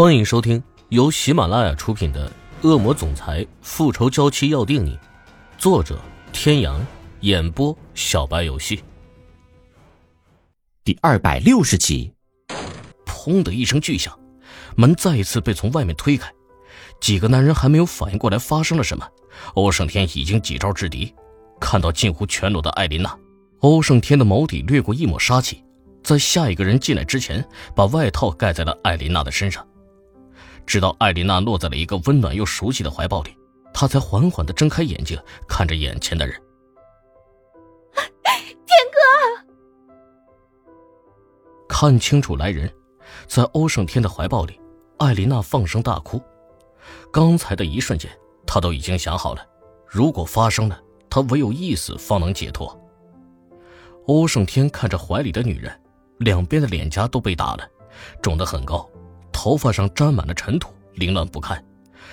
欢迎收听由喜马拉雅出品的《恶魔总裁复仇娇妻要定你》，作者：天阳，演播：小白游戏。第二百六十集，砰的一声巨响，门再一次被从外面推开。几个男人还没有反应过来发生了什么，欧胜天已经几招制敌。看到近乎全裸的艾琳娜，欧胜天的眸底掠过一抹杀气，在下一个人进来之前，把外套盖在了艾琳娜的身上。直到艾琳娜落在了一个温暖又熟悉的怀抱里，她才缓缓地睁开眼睛，看着眼前的人。天哥，看清楚来人，在欧胜天的怀抱里，艾琳娜放声大哭。刚才的一瞬间，她都已经想好了，如果发生了，她唯有一死方能解脱。欧胜天看着怀里的女人，两边的脸颊都被打了，肿得很高。头发上沾满了尘土，凌乱不堪，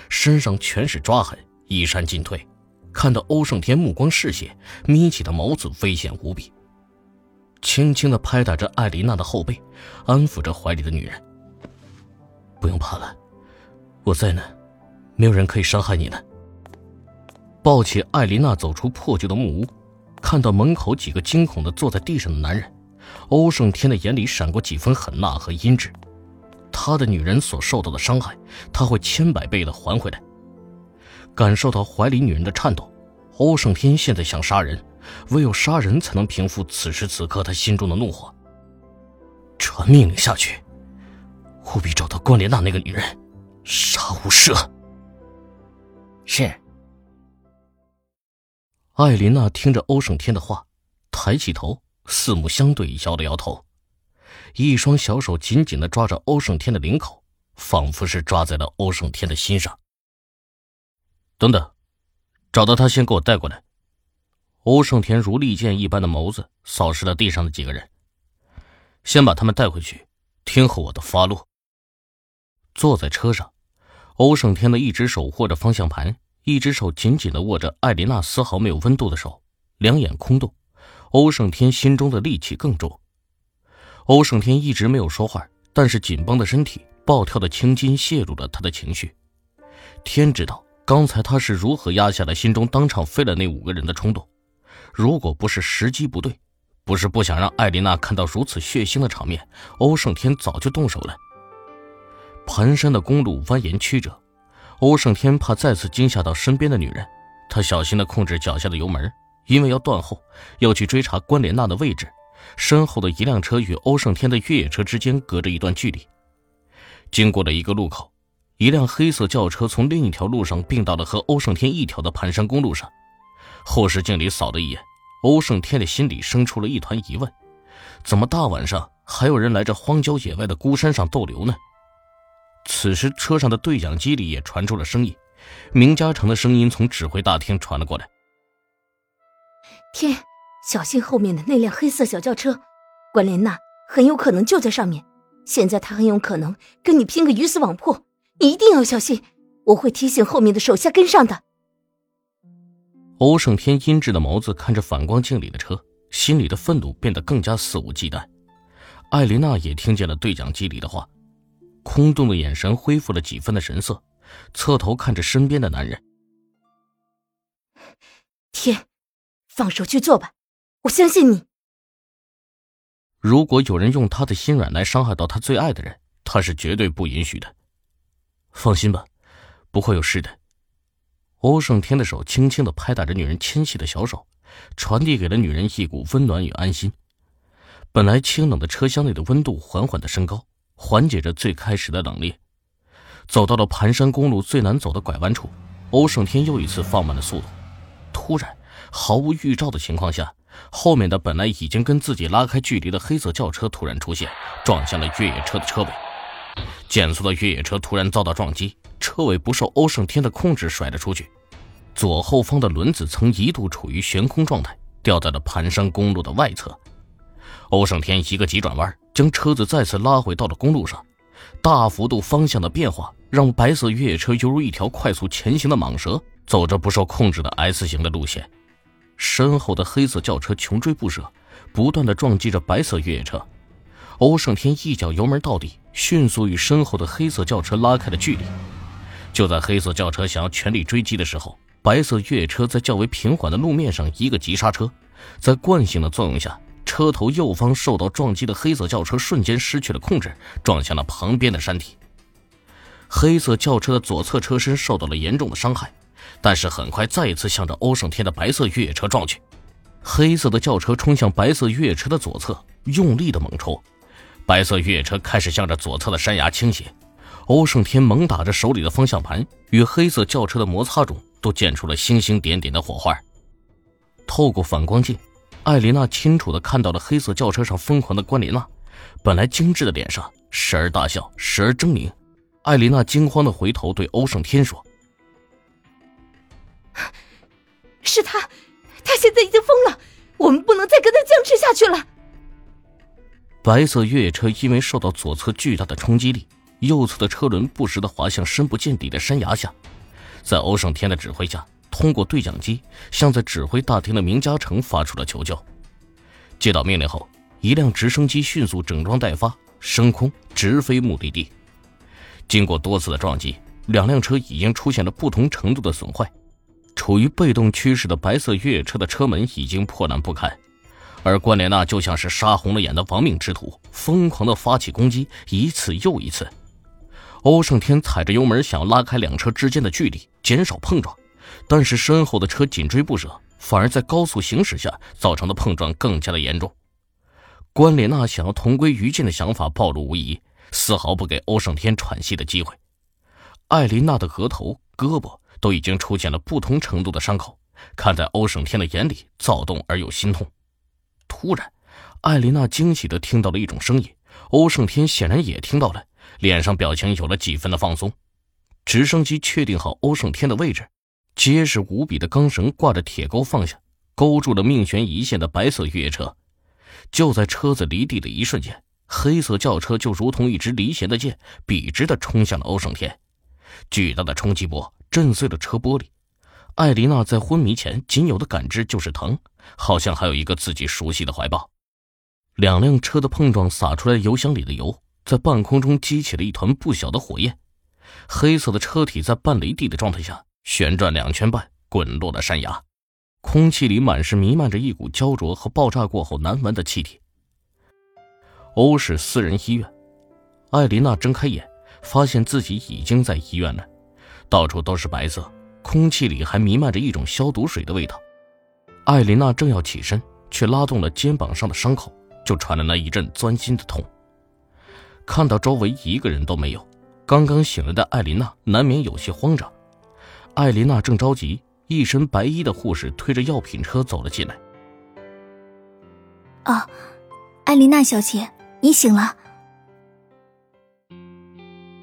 身上全是抓痕，衣衫尽褪。看到欧胜天目光嗜血，眯起的眸子危险无比。轻轻地拍打着艾琳娜的后背，安抚着怀里的女人：“不用怕了，我在呢，没有人可以伤害你的。”抱起艾琳娜走出破旧的木屋，看到门口几个惊恐的坐在地上的男人，欧胜天的眼里闪过几分狠辣和阴鸷。他的女人所受到的伤害，他会千百倍的还回来。感受到怀里女人的颤抖，欧胜天现在想杀人，唯有杀人才能平复此时此刻他心中的怒火。传命令下去，务必找到关莲娜那个女人，杀无赦。是。艾琳娜听着欧胜天的话，抬起头，四目相对，摇了摇头。一双小手紧紧的抓着欧胜天的领口，仿佛是抓在了欧胜天的心上。等等，找到他先给我带过来。欧胜天如利剑一般的眸子扫视了地上的几个人，先把他们带回去，听候我的发落。坐在车上，欧胜天的一只手握着方向盘，一只手紧紧的握着艾琳娜丝毫没有温度的手，两眼空洞。欧胜天心中的戾气更重。欧胜天一直没有说话，但是紧绷的身体、暴跳的青筋泄露了他的情绪。天知道刚才他是如何压下了心中当场废了那五个人的冲动。如果不是时机不对，不是不想让艾琳娜看到如此血腥的场面，欧胜天早就动手了。盘山的公路蜿蜒曲折，欧胜天怕再次惊吓到身边的女人，他小心地控制脚下的油门，因为要断后，要去追查关莲娜的位置。身后的一辆车与欧胜天的越野车之间隔着一段距离。经过了一个路口，一辆黑色轿车从另一条路上并到了和欧胜天一条的盘山公路上。后视镜里扫了一眼，欧胜天的心里生出了一团疑问：怎么大晚上还有人来这荒郊野外的孤山上逗留呢？此时，车上的对讲机里也传出了声音，明嘉诚的声音从指挥大厅传了过来：“天。”小心后面的那辆黑色小轿车，关莲娜很有可能就在上面。现在她很有可能跟你拼个鱼死网破，你一定要小心。我会提醒后面的手下跟上的。欧胜天阴鸷的眸子看着反光镜里的车，心里的愤怒变得更加肆无忌惮。艾琳娜也听见了对讲机里的话，空洞的眼神恢复了几分的神色，侧头看着身边的男人。天，放手去做吧。我相信你。如果有人用他的心软来伤害到他最爱的人，他是绝对不允许的。放心吧，不会有事的。欧胜天的手轻轻的拍打着女人纤细的小手，传递给了女人一股温暖与安心。本来清冷的车厢内的温度缓缓的升高，缓解着最开始的冷冽。走到了盘山公路最难走的拐弯处，欧胜天又一次放慢了速度。突然，毫无预兆的情况下。后面的本来已经跟自己拉开距离的黑色轿车突然出现，撞向了越野车的车尾。减速的越野车突然遭到撞击，车尾不受欧胜天的控制甩了出去。左后方的轮子曾一度处于悬空状态，掉在了盘山公路的外侧。欧胜天一个急转弯，将车子再次拉回到了公路上。大幅度方向的变化，让白色越野车犹如一条快速前行的蟒蛇，走着不受控制的 S 型的路线。身后的黑色轿车穷追不舍，不断的撞击着白色越野车。欧胜天一脚油门到底，迅速与身后的黑色轿车拉开了距离。就在黑色轿车想要全力追击的时候，白色越野车在较为平缓的路面上一个急刹车，在惯性的作用下，车头右方受到撞击的黑色轿车瞬间失去了控制，撞向了旁边的山体。黑色轿车的左侧车身受到了严重的伤害，但是很快再一次向着欧胜天的白色越野车撞去。黑色的轿车冲向白色越野车的左侧，用力的猛抽，白色越野车开始向着左侧的山崖倾斜。欧胜天猛打着手里的方向盘，与黑色轿车的摩擦中都溅出了星星点点的火花。透过反光镜，艾琳娜清楚的看到了黑色轿车上疯狂的关琳娜，本来精致的脸上时而大笑，时而狰狞。艾琳娜惊慌的回头对欧胜天说：“是他，他现在已经疯了，我们不能再跟他僵持下去了。”白色越野车因为受到左侧巨大的冲击力。右侧的车轮不时的滑向深不见底的山崖下，在欧胜天的指挥下，通过对讲机向在指挥大厅的明嘉诚发出了求救。接到命令后，一辆直升机迅速整装待发，升空直飞目的地。经过多次的撞击，两辆车已经出现了不同程度的损坏。处于被动趋势的白色越野车的车门已经破烂不堪，而关莲娜就像是杀红了眼的亡命之徒，疯狂的发起攻击，一次又一次。欧胜天踩着油门，想要拉开两车之间的距离，减少碰撞，但是身后的车紧追不舍，反而在高速行驶下造成的碰撞更加的严重。关莲娜想要同归于尽的想法暴露无遗，丝毫不给欧胜天喘息的机会。艾琳娜的额头、胳膊都已经出现了不同程度的伤口，看在欧胜天的眼里，躁动而又心痛。突然，艾琳娜惊喜的听到了一种声音，欧胜天显然也听到了。脸上表情有了几分的放松，直升机确定好欧胜天的位置，结实无比的钢绳挂着铁钩放下，勾住了命悬一线的白色越野车。就在车子离地的一瞬间，黑色轿车就如同一支离弦的箭，笔直的冲向了欧胜天。巨大的冲击波震碎了车玻璃。艾琳娜在昏迷前仅有的感知就是疼，好像还有一个自己熟悉的怀抱。两辆车的碰撞洒出来油箱里的油。在半空中激起了一团不小的火焰，黑色的车体在半离地的状态下旋转两圈半，滚落了山崖。空气里满是弥漫着一股焦灼和爆炸过后难闻的气体。欧氏私人医院，艾琳娜睁开眼，发现自己已经在医院了，到处都是白色，空气里还弥漫着一种消毒水的味道。艾琳娜正要起身，却拉动了肩膀上的伤口，就传来了一阵钻心的痛。看到周围一个人都没有，刚刚醒来的艾琳娜难免有些慌张。艾琳娜正着急，一身白衣的护士推着药品车走了进来。啊，艾琳娜小姐，你醒了。